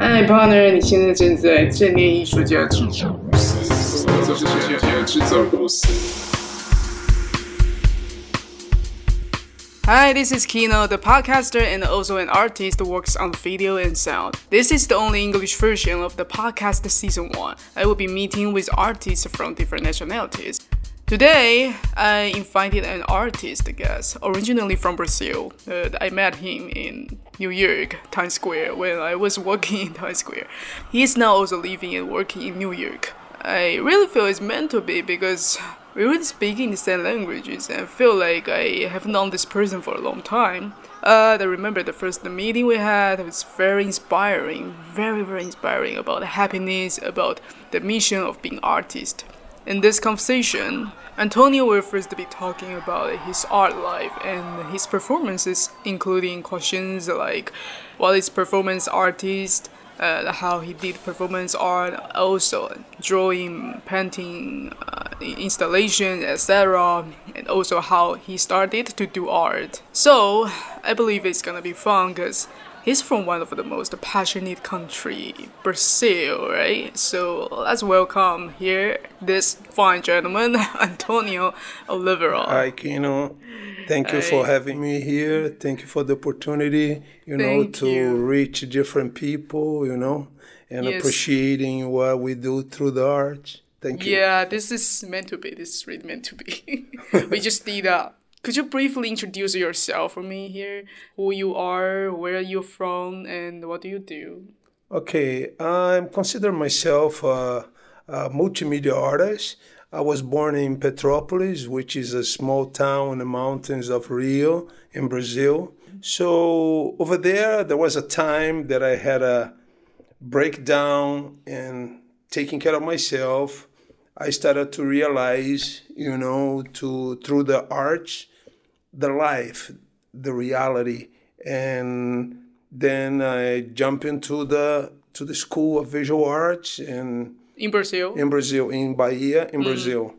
嗨，partner，你现在正在正念艺术家制造公司，这是艺术家制造公司。Hi, this is Kino, the podcaster and also an artist who works on video and sound. This is the only English version of the podcast season 1. I will be meeting with artists from different nationalities. Today, I invited an artist guest, originally from Brazil. Uh, I met him in New York, Times Square, when I was working in Times Square. He is now also living and working in New York. I really feel it's meant to be because we were speaking the same languages and feel like I have known this person for a long time. Uh, I remember the first meeting we had it was very inspiring, very very inspiring about happiness, about the mission of being artist. In this conversation, Antonio will first be talking about his art life and his performances, including questions like what is performance artist, uh, how he did performance art, also drawing, painting, uh, installation, etc., and also how he started to do art. So I believe it's gonna be fun because he's from one of the most passionate country, Brazil, right? So let's welcome here this fine gentleman, Antonio Oliveira. Hi, Kino. Thank you for having me here. Thank you for the opportunity, you know, Thank to you. reach different people, you know, and Yes. appreciating what we do through the art. Thank you. Yeah, this is meant to be. This is really meant to be. we just did that. Could you briefly introduce yourself for me here? Who you are, where you're from, and what do you do? Okay, I'm consider myself a, a multimedia artist. I was born in Petrópolis, which is a small town in the mountains of Rio in Brazil. So over there, there was a time that I had a breakdown in taking care of myself. I started to realize, you know, to through the arts, the life, the reality, and then I jump into the to the school of visual arts in In Brazil? in Brazil, in Bahia, in mm. Brazil.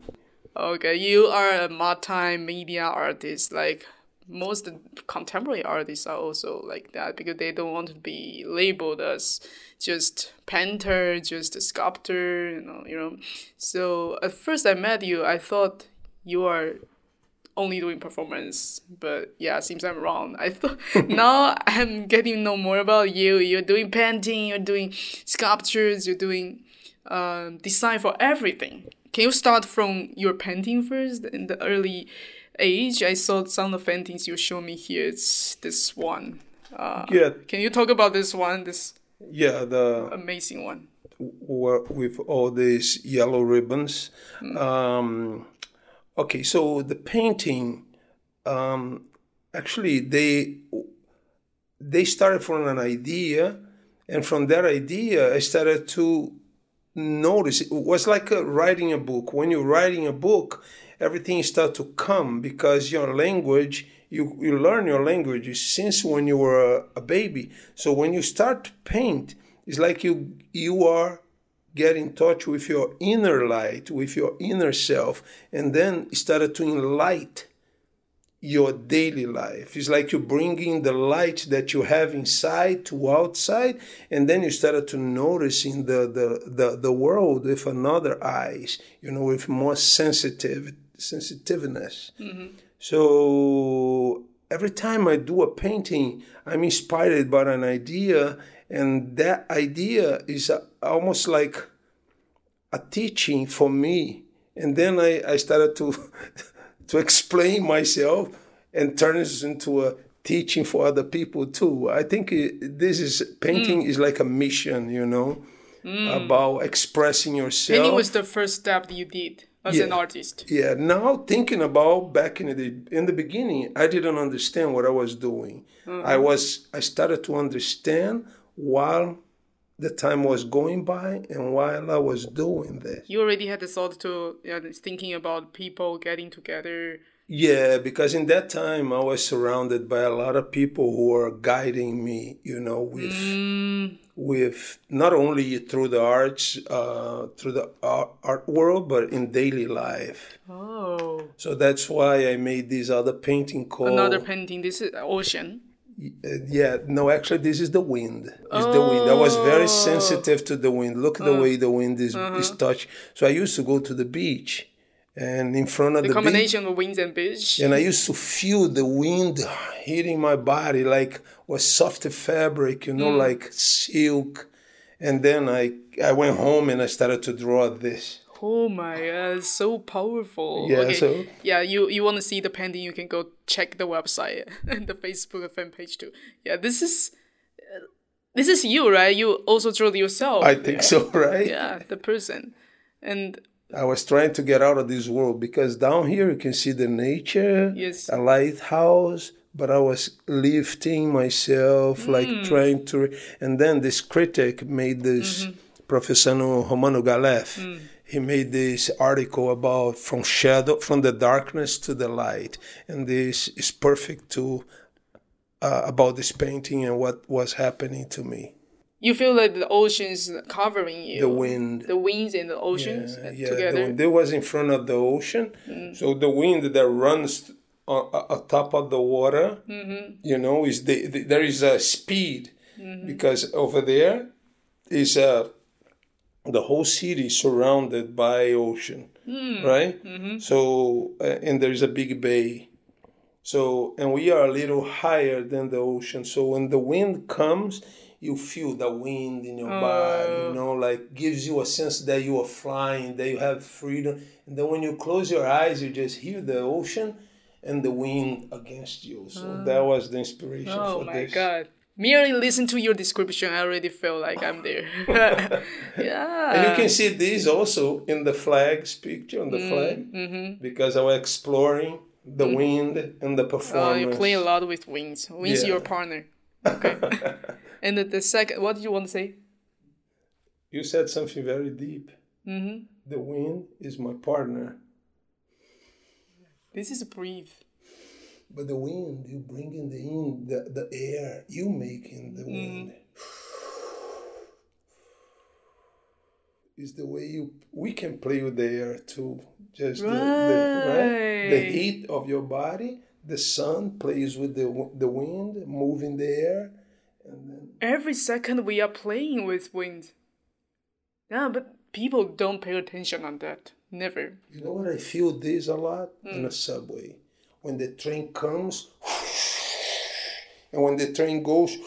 Okay, you are a multimedia artist. Like most contemporary artists are also like that because they don't want to be labeled as just painter, just a sculptor, you know, you know. So at first I met you, I thought you are only doing performance, but yeah, seems I'm wrong. I thought now I'm getting to know more about you. You're doing painting, you're doing sculptures, you're doing um, design for everything. Can you start from your painting first? In the early age, I saw some of the paintings you show me here. It's this one. Uh, Yeah, Can you talk about this one? This yeah, the amazing one. with all these yellow ribbons. Um, okay, so the painting, um, actually, they they started from an idea, and from that idea, I started to notice. It was like uh, writing a book. When you're writing a book, everything starts to come because your language. You, you learn your language since when you were a, a baby. So when you start to paint, it's like you you are get in touch with your inner light, with your inner self, and then started to enlight your daily life. It's like you're bringing the light that you have inside to outside, and then you started to noticing the the the, the world with another eyes, you know, with more sensitive sensitiveness. Mm-hmm. So every time I do a painting, I'm inspired by an idea, and that idea is almost like a teaching for me. And then I, I started to to explain myself and turn this into a teaching for other people too. I think it, this is painting hmm. is like a mission, you know, hmm. about expressing yourself. Painting was the first step that you did as an artist. Yeah, now thinking about back in the in the beginning, I didn't understand what I was doing. Mm-hmm. I was I started to understand while the time was going by and while I was doing this. You already had the thought to you know, thinking about people getting together. Yeah, because in that time I was surrounded by a lot of people who were guiding me, you know, with with not only through the arts, uh, through the art, art world, but in daily life. Oh, So that's why I made this other painting called another painting. This is ocean. Yeah, no, actually, this is the wind. It's the wind. I was very oh. sensitive to the wind. Look at the mm. way the wind is, uh-huh. is touch. So I used to go to the beach, and in front of the, The beach, combination of winds and beach. and I used to feel the wind hitting my body like was soft fabric, you know, mm. like silk. And then I I went home and I started to draw this. Oh my god, it's so powerful. Yeah, okay. so- yeah, you you want to see the painting, you can go check the website and the Facebook fan page too. Yeah, this is uh, this is you, right? You also drew yourself. I think so, right? Yeah, the person, and I was trying to get out of this world because down here you can see the nature, Yes. a lighthouse, but I was lifting myself, like hmm. trying to. And then this critic made this, mm-hmm. Professor Romano Galef, hmm. He made this article about from shadow, from the darkness to the light. And this is perfect to. Uh, about this painting and what was happening to me. you feel like the oceans covering you. The wind. the winds and the oceans uh, yeah, together. The, they was in front of the ocean, mm. so the wind that runs on, on top of the water, mm-hmm. you know, is the, the there is a speed mm-hmm. because over there is a the whole city is surrounded by ocean, right? So uh, and there is a big bay. So and we are a little higher than the ocean. So when the wind comes, you feel the wind in your body, you know, like gives you a sense that you are flying, that you have freedom. And then when you close your eyes, you just hear the ocean and the wind against you. So that was the inspiration oh for this. Oh my god. Merely listen to your description, I already feel like I'm there. yeah. And you can see this also in the flags picture on the Mm, flag mm-hmm. because I was exploring the wind and the Oh, performance. you play a lot with wings. Wings Yeah. your partner. Okay. and the, the second, what did you want to say? You said something very deep. Mm-hmm. The wind is my partner, This is breathe. But the wind you bring in the in the, the air you make in the mm-hmm. wind is the way you we can play with the air too. Just the, the, right? the heat of your body. The sun plays with the the wind, moving the air, and then Every second we are playing with wind. Yeah, but people don't pay attention on that. Never. You know what? I feel this a lot in a mm. subway. When the train comes, and when the train goes,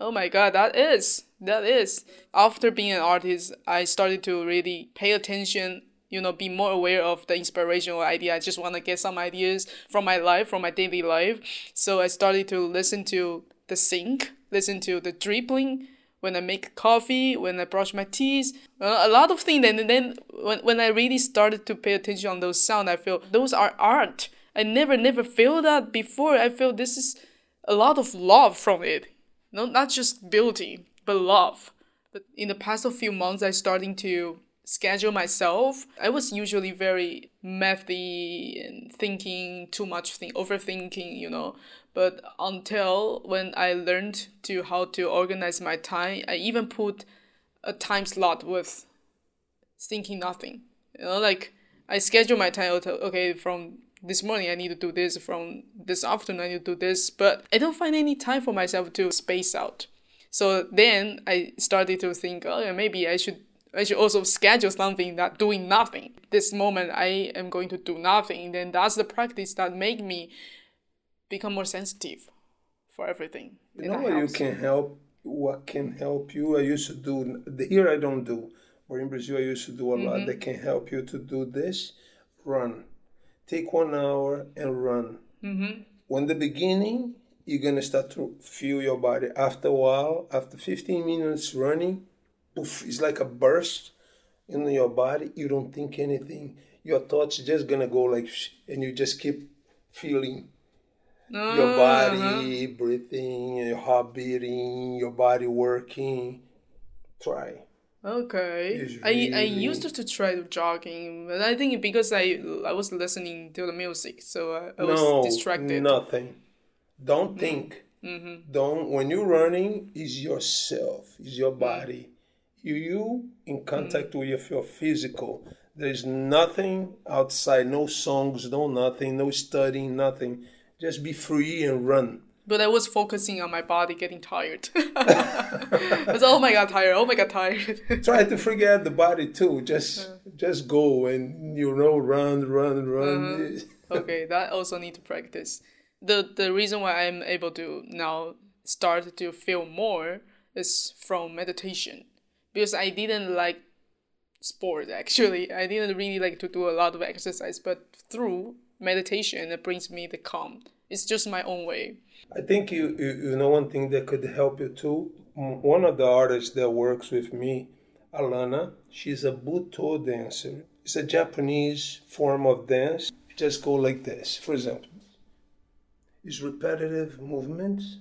Oh my god, that is. That is. After being an artist, I started to really pay attention, you know, be more aware of the inspirational idea. I just want to get some ideas from my life, from my daily life. So I started to listen to the sink, listen to the dribbling when I make coffee, when I brush my teeth, a lot of things. And then when, when I really started to pay attention on those sounds, I feel those are art. I never, never feel that before. I feel this is a lot of love from it. No, not just beauty, but love. But in the past a few months, I starting to schedule myself. I was usually very mathy and thinking too much, thing, overthinking, you know. But until when I learned to how to organize my time, I even put a time slot with thinking nothing. You know, like I schedule my time. okay, from this morning I need to do this. From this afternoon I need to do this. But I don't find any time for myself to space out. So then I started to think, oh, maybe I should. I should also schedule something that doing nothing. This moment I am going to do nothing. Then that's the practice that make me become more sensitive for everything. you know what you can help. What can help you? I used to do the here. I don't do, but in Brazil I used to do a lot. That can help you to do this. Run. Take one hour and run. Mm-hmm. When the beginning, you're gonna start to feel your body. After a while, after 15 minutes running, poof, it's like a burst in your body. You don't think anything. Your thoughts just gonna go like, and you just keep feeling your body uh-huh. breathing, your heart beating, your body working. Try. Okay. It's I I used to try jogging, but I think because I I was listening to the music, so I, I was distracted. nothing. Don't mm-hmm. think. Mm-hmm. Don't. When you're running, is yourself, is your mm. body. You you in contact mm. with your, your physical. There's nothing outside. No songs. No nothing. No studying. Nothing. Just be free and run. But I was focusing on my body getting tired. I was oh my god tired, oh my god tired. Try to forget the body too. Just just go and you know run, run, run. Uh-huh. okay, that also need to practice. The the reason why I'm able to now start to feel more is from meditation. Because I didn't like sport actually. I didn't really like to do a lot of exercise, but through meditation that brings me the calm. It's just my own way. I think you, you, you know one thing that could help you too. One of the artists that works with me, Alana, she's a Butoh dancer. It's a Japanese form of dance. Just go like this, for example. It's repetitive movements.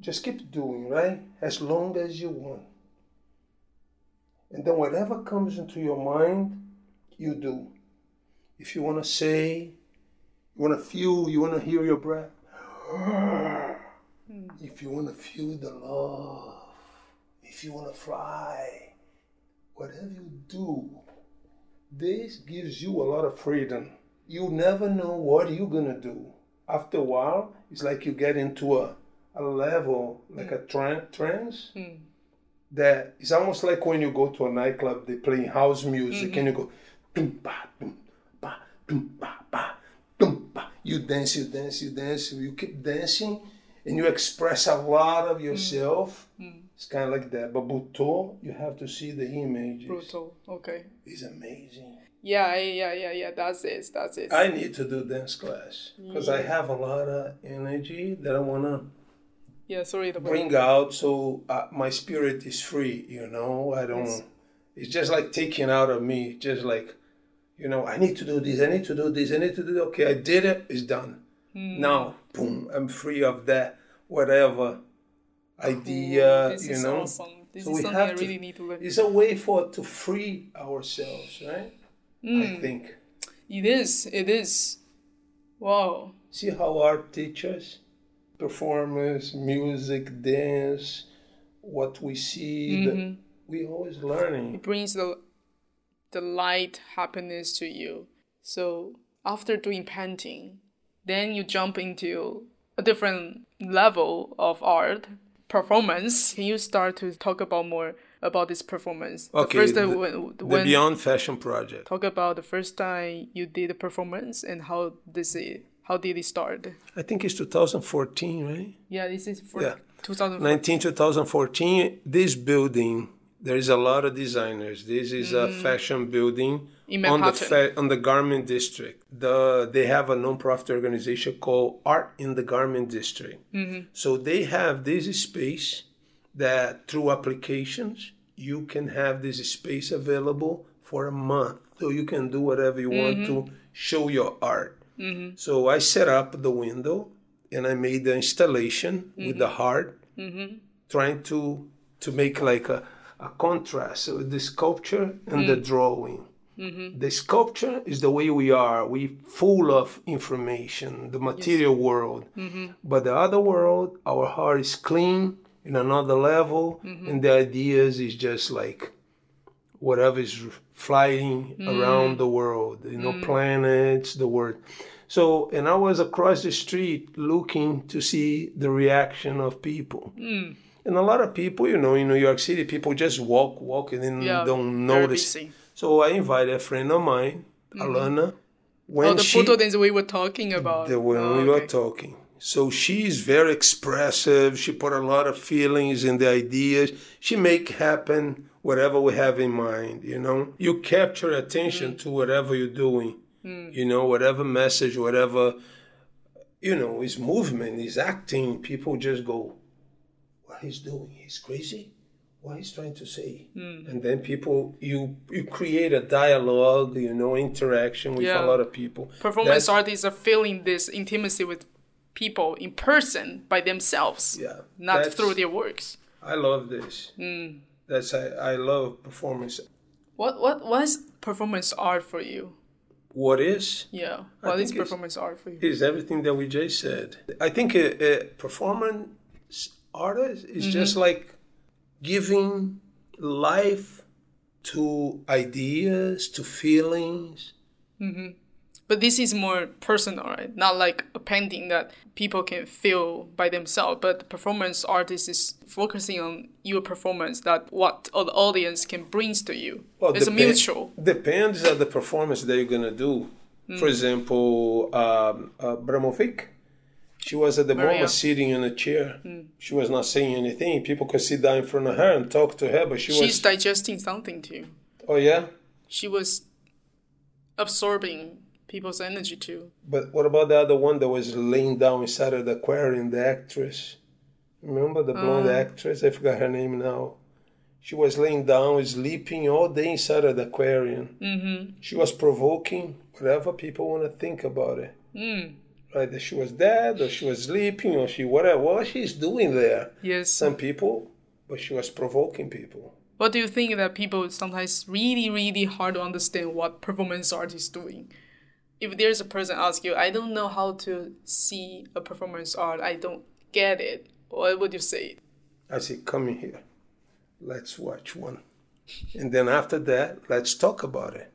Just keep doing, right? As long as you want. And then whatever comes into your mind, you do. If you want to say, you want to feel, you want to hear your breath. Hmm. If you want to feel the love, if you want to fly, whatever you do, this gives you a lot of freedom. You never know what you're going to do. After a while, it's like you get into a, a level, like a hmm. tran- trance, hmm. That it's almost like when you go to a nightclub, they play house music and mm-hmm. you go, dum, ba, dum, ba, dum, ba, ba, dum, ba. you dance, you dance, you dance, you keep dancing and you express a lot of yourself. Mm-hmm. Mm-hmm. It's kind of like that. But Butoh, you have to see the images. Brutal. Okay. It's amazing. Yeah, yeah, yeah, yeah. That's it. That's it. I need to do dance class because I have a lot of energy that I want to yeah, sorry. The bring out so uh, my spirit is free, you know? I don't, Yes. it's just like taking out of me, just like, you know, I need to do this, I need to do this, I need to do Okay, I did it, it's done. Hmm. Now, boom, I'm free of that, whatever idea, this you know? awesome. This So is we something I have to- really need to learn. It's a way for to free ourselves, right? Hmm. I think. It is. It is. Wow. See how art teaches performance, music, dance, what we see. Mm-hmm. The, we always learning. It brings the the light happiness to you. So after doing painting, then you jump into a different level of art performance. Can you start to talk about more about this performance? Okay, the first the- when, The when Beyond Fashion Project. talk about the first time you did a performance and how this it, how did it start? I think it's 2014, right? Yeah, this is for Yeah. 2000. 19 2014. This building, there is a lot of designers. This is a fashion building Mm. In on the fa- on the garment district. The they have a non-profit organization called Art in the Garment District. Mm-hmm. So they have this space that through applications you can have this space available for a month. So you can do whatever you want to show your art. Mm-hmm. So I set up the window and I made the installation with the mm-hmm. heart, mm-hmm. trying to to make like a, a contrast with the sculpture and the mm. drawing. The sculpture is the way we are. We full of information, the material world. But the other world, our heart is clean in another level, and the ideas is just like whatever is flying around mm. the world, you know, mm. planets, the world. So, and I was across the street looking to see the reaction of people. Mm. And a lot of people, you know, in New York City, people just walk, walk, and then Yeah, don't notice. So I invited a friend of mine, mm-hmm. Alana. When Oh, the she, Butoh dance we were talking about. the when Oh, we were talking. So she's very expressive. She put a lot of feelings in the ideas. She make happen whatever we have in mind. You know, you capture attention to whatever you're doing. Mm. You know, whatever message, whatever you know, is movement, is acting. People just go, "What he's doing? He's crazy." What he's trying to say, mm. and then people, you you create a dialogue, you know, interaction with Yeah. a lot of people. Performance That's- artists are feeling this intimacy with people in person by themselves, Yeah, not through their works. I love this. Mm. That's I, I love performance. What what what is performance art for you? What is Yeah, what is performance art for you? is everything that we just said. I think a, a performance artist is mm-hmm. just like giving life to ideas, to feelings, mm-hmm. But this is more personal, right? Not like a painting that people can feel by themselves. But the performance artist is focusing on your performance, that what the audience can brings to you. Well, it's a depen- mutual. Depends on the performance that you're gonna do. Hmm. For example, um, uh, Bramovic, she was at the Maria. moment sitting in a chair. Hmm. She was not saying anything. People could sit down in front of her and talk to her, but she She's was. She's digesting something too. oh yeah. She was absorbing people's energy too. But what about the other one that was laying down inside of the aquarium? The actress. Remember the blonde actress? I forgot her name now. She was laying down, sleeping all day inside of the aquarium. Mm-hmm. She was provoking whatever people want to think about it. Mm. Right, that she was dead, or she was sleeping, or she whatever. What she's doing there? Yes. Some people, but she was provoking people. What do you think that people sometimes really, really hard to understand what performance art is doing? If there's a person ask you, I don't know how to see a performance art, I don't get it. What would you say? I say, come in here. Let's watch one. And then after that, let's talk about it.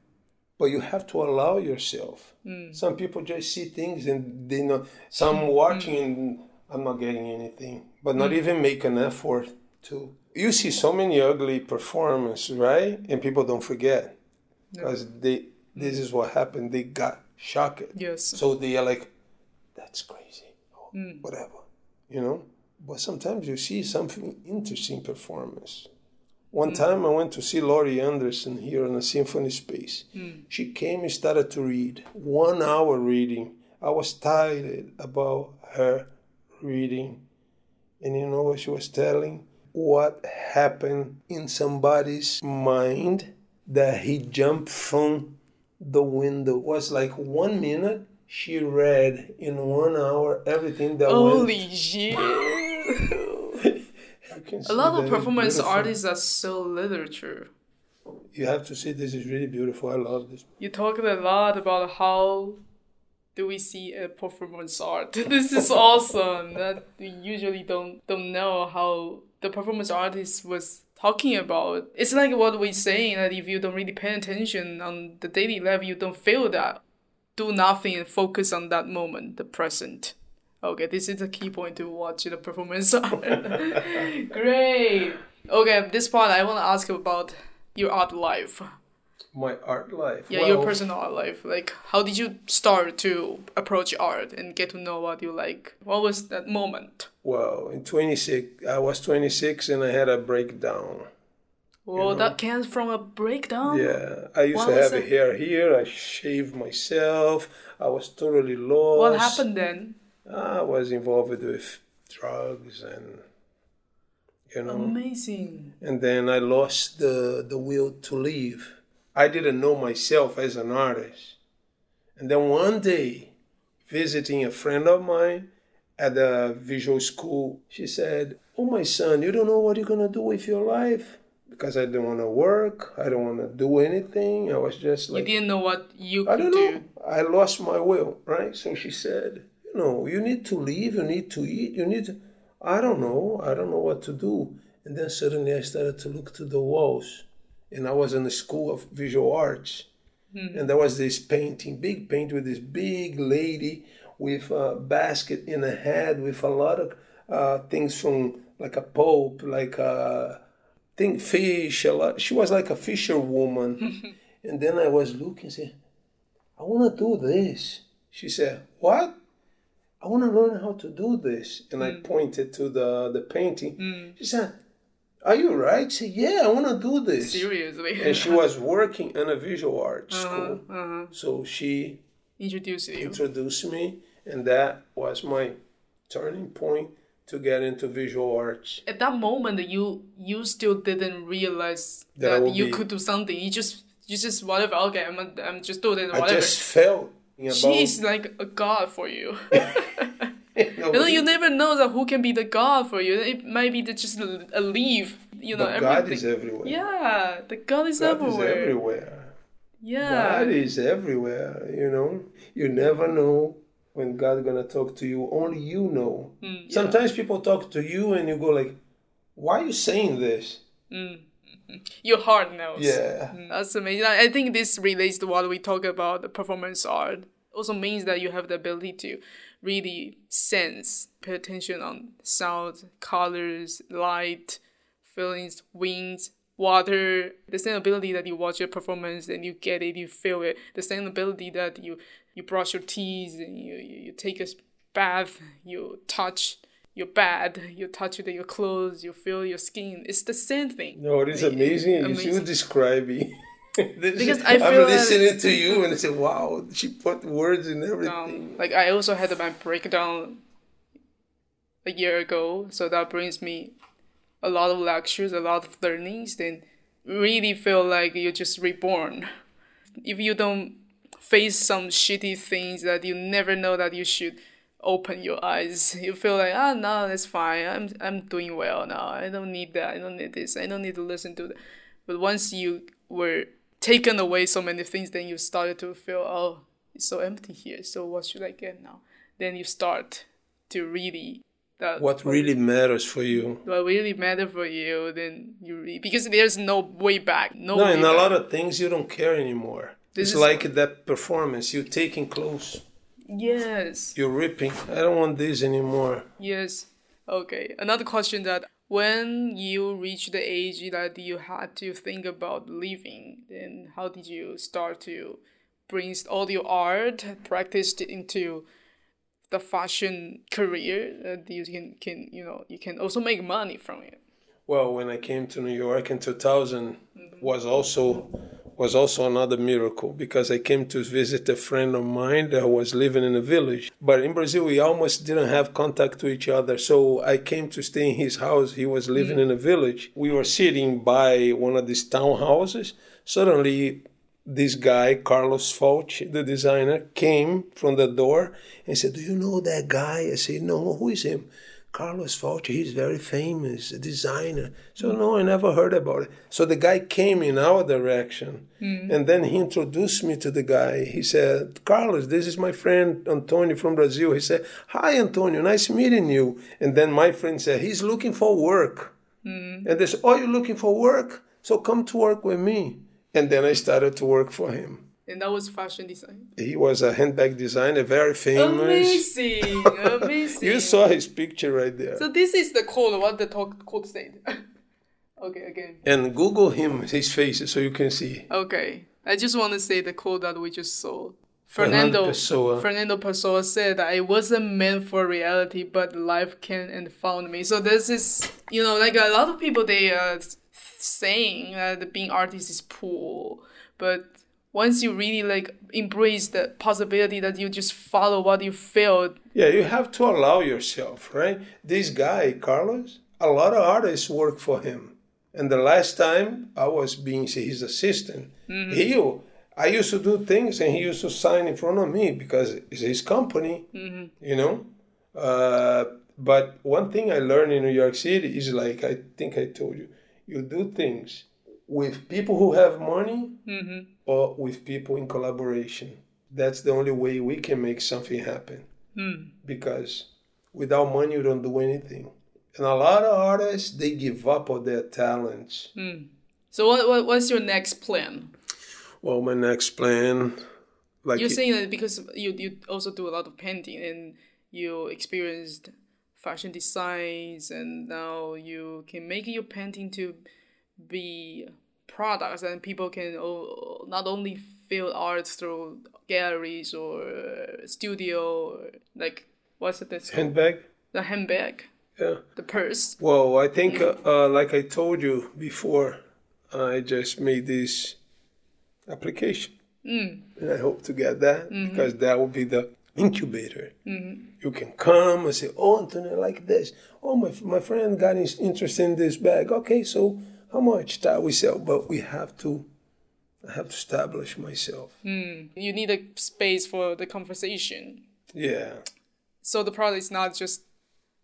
But you have to allow yourself. Mm. Some people just see things and they know. Some mm. watching and I'm not getting anything, but not mm. even make an effort to. You see so many ugly performances, right? And people don't forget because they. This is what happened. They got shocked. Yes. So they are like, that's crazy, or hmm. whatever, you know. But sometimes you see something interesting performance. One hmm. time I went to see Laurie Anderson here in the Symphony Space. Hmm. She came and started to read. One hour reading. I was tired about her reading. And you know what she was telling? What happened in somebody's mind that he jumped from the window. It was like one minute she read in one hour everything that Holy shit. went. A lot of performance beautiful. artists are so literature. You have to see this is really beautiful. I love this. You talked a lot about how do we see a performance art. This is awesome. That we usually don't don't know how the performance artist was talking about. It's like what we're saying that if you don't really pay attention on the daily level, you don't feel that. Do nothing and focus on that moment, the present. Okay, this is the key point to watch the performance. Great. Okay, this part I want to ask you about your art life. My art life. Yeah, your personal art life. Like, how did you start to approach art and get to know what you like? What was that moment? Well, in 26, I was 26 and I had a breakdown. Well, that came from a breakdown. Yeah, I used What to have a hair here. I shaved myself. I was totally lost. What happened then? I was involved with drugs and, you know, Amazing. and then I lost the, the will to live. I didn't know myself as an artist. And then one day, visiting a friend of mine at the visual school, she said, Oh, my son, you don't know what you're going to do with your life? Because I didn't want to work. I don't want to do anything. I was just like. You didn't know what you I could don't do. know. I lost my will, right? So she said, you know, you need to live, you need to eat, you need to. I don't know. I don't know what to do. And then suddenly I started to look to the walls. And I was in the school of visual arts. Hmm. And there was this painting, big painting with this big lady with a basket in a head with a lot of uh, things from like a pope, like a thing, fish. A lot. She was like a fisherwoman. and then I was looking, saying, I want to do this. She said, What? I want to learn how to do this. And I hmm. pointed to the, the painting. Hmm. She said, Are you right? She Yeah, I want to do this. Seriously. And she was working in a visual arts Uh-huh, school. So she Introduce you. introduced me, and that was my turning point to get into visual arts. At that moment, you you still didn't realize That that, you be- could do something. You just you just whatever. Okay, I'm I'm just doing it. I just felt. She's like a god for you. you know, You never know that who can be the god for you. It might be the, just a, leaf. You know, but God is everywhere. yeah, the god is God everywhere. is everywhere. Yeah. God is everywhere, you know. You never know when God gonna talk to you. Only you know. Mm, Sometimes people talk to you and you go like, "Why are you saying this?" Your heart knows. Yeah. Mm, That's amazing. I I think this relates to what we talk about the performance art. also means that you have the ability to really sense, pay attention on sound, colors, light, feelings, winds, water, the same ability that you watch a performance and you get it, you feel it, the same ability that you you brush your teeth and you, you, you take a bath, you touch your bed, you touch your clothes, you feel your skin. It's the same thing. No, it is amazing. amazing. You describing. because I feel I'm listening to you and I say, "Wow, she put words in everything." Um, like I also had my breakdown a year ago, so that brings me a lot of lectures, a lot of learnings. Then really feel like you're just reborn. If you don't face some shitty things that you never know that you should open your eyes. You feel like, ah, oh, no, that's fine. I'm I'm doing well now. I don't need that. I don't need this. I don't need to listen to that. But once you were taken away so many things, then you started to feel, oh, it's so empty here. So what should I get now? Then you start to really that what really matters for you. What really matter for you, then you really, because there's no way back. No, no way in back. a lot of things you don't care anymore. This it's like that performance you taking close. Yes. You're ripping. I don't want this anymore. Yes. Okay. Another question that when you reach the age that you had to think about leaving, then how did you start to bring all your art practiced into the fashion career that you can, can you know you can also make money from it? Well, when I came to New York in 2000 mm-hmm. was also was also another miracle because I came to visit a friend of mine that was living in a village. But in Brazil, we almost didn't have contact to each other. So I came to stay in his house. He was living mm-hmm. in a village. We were sitting by one of these townhouses. Suddenly, this guy, Carlos Falchi, the designer, came from the door and said, Do you know that guy? I said, No, who is him? Carlos Falchi, he's very famous, a designer. So, no, I never heard about it. So the guy came in our direction mm. and then he introduced me to the guy. He said, Carlos, this is my friend Antonio from Brazil. He said, Hi, Antonio, nice meeting you. And then my friend said, He's looking for work. Mm. And they said, Oh, you're looking for work? So come to work with me. And then I started to work for him. And that was fashion design. He was a handbag designer, very famous. Amazing, amazing. you saw his picture right there. So this is the code. What the talk code said. okay, again. And Google him, his face, so you can see. Okay, I just want to say the code that we just saw. Fernando Pessoa. Fernando Pessoa said that it wasn't meant for reality, but life came and found me. So this is, you know, like a lot of people they are saying that being artist is poor, but once you really like embrace the possibility that you just follow what you feel yeah you have to allow yourself right this guy carlos a lot of artists work for him and the last time i was being his assistant mm-hmm. he i used to do things and he used to sign in front of me because it's his company mm-hmm. you know uh, but one thing i learned in new york city is like i think i told you you do things with people who have money mm-hmm. or with people in collaboration. That's the only way we can make something happen. Mm. Because without money, you don't do anything. And a lot of artists, they give up on their talents. Mm. So, what, what, what's your next plan? Well, my next plan, like you're saying that because you you also do a lot of painting and you experienced fashion designs, and now you can make your painting to be products and people can not only feel art through galleries or studio or like what's it this handbag? The handbag. Yeah. The purse. Well i think uh, uh, like i told you before i just made this application. Mm. and i hope to get that mm-hmm. because that will be the incubator. Mm-hmm. you can come and say oh antonio like this. Oh my, my friend got interested in this bag. Okay so how much that we sell, but we have to I have to establish myself. Mm. You need a space for the conversation. Yeah. So the product is not just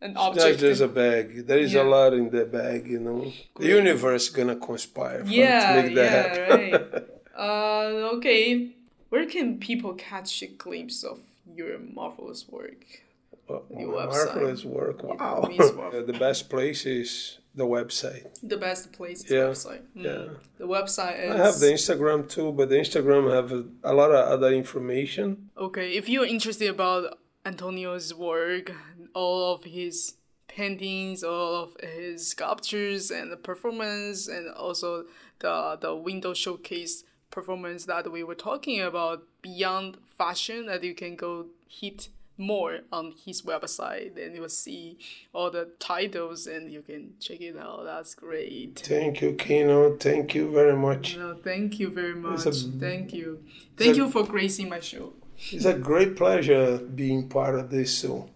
an object. It's not just a bag. There is yeah. a lot in the bag, you know. The universe gonna conspire yeah, to make that yeah, happen. right. uh, okay. Where can people catch a glimpse of your marvelous work? Well, your marvelous work. Wow. the best place is the website. The best place is Yeah, website. Mm. yeah. The website is I have the Instagram too, but the Instagram have a, a lot of other information. Okay, if you're interested about Antonio's work, all of his paintings, all of his sculptures and the performance, and also the the window showcase performance that we were talking about beyond fashion, that you can go hit more on his website and you will see all the titles and you can check it out. That's great. Thank you, Kino. Thank you very much. No, thank you very much. a- thank you. Thank a- you for gracing my show. It's a great pleasure being part of this. So,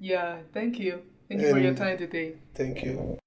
Yeah, thank you. Thank you for your time today. thank you.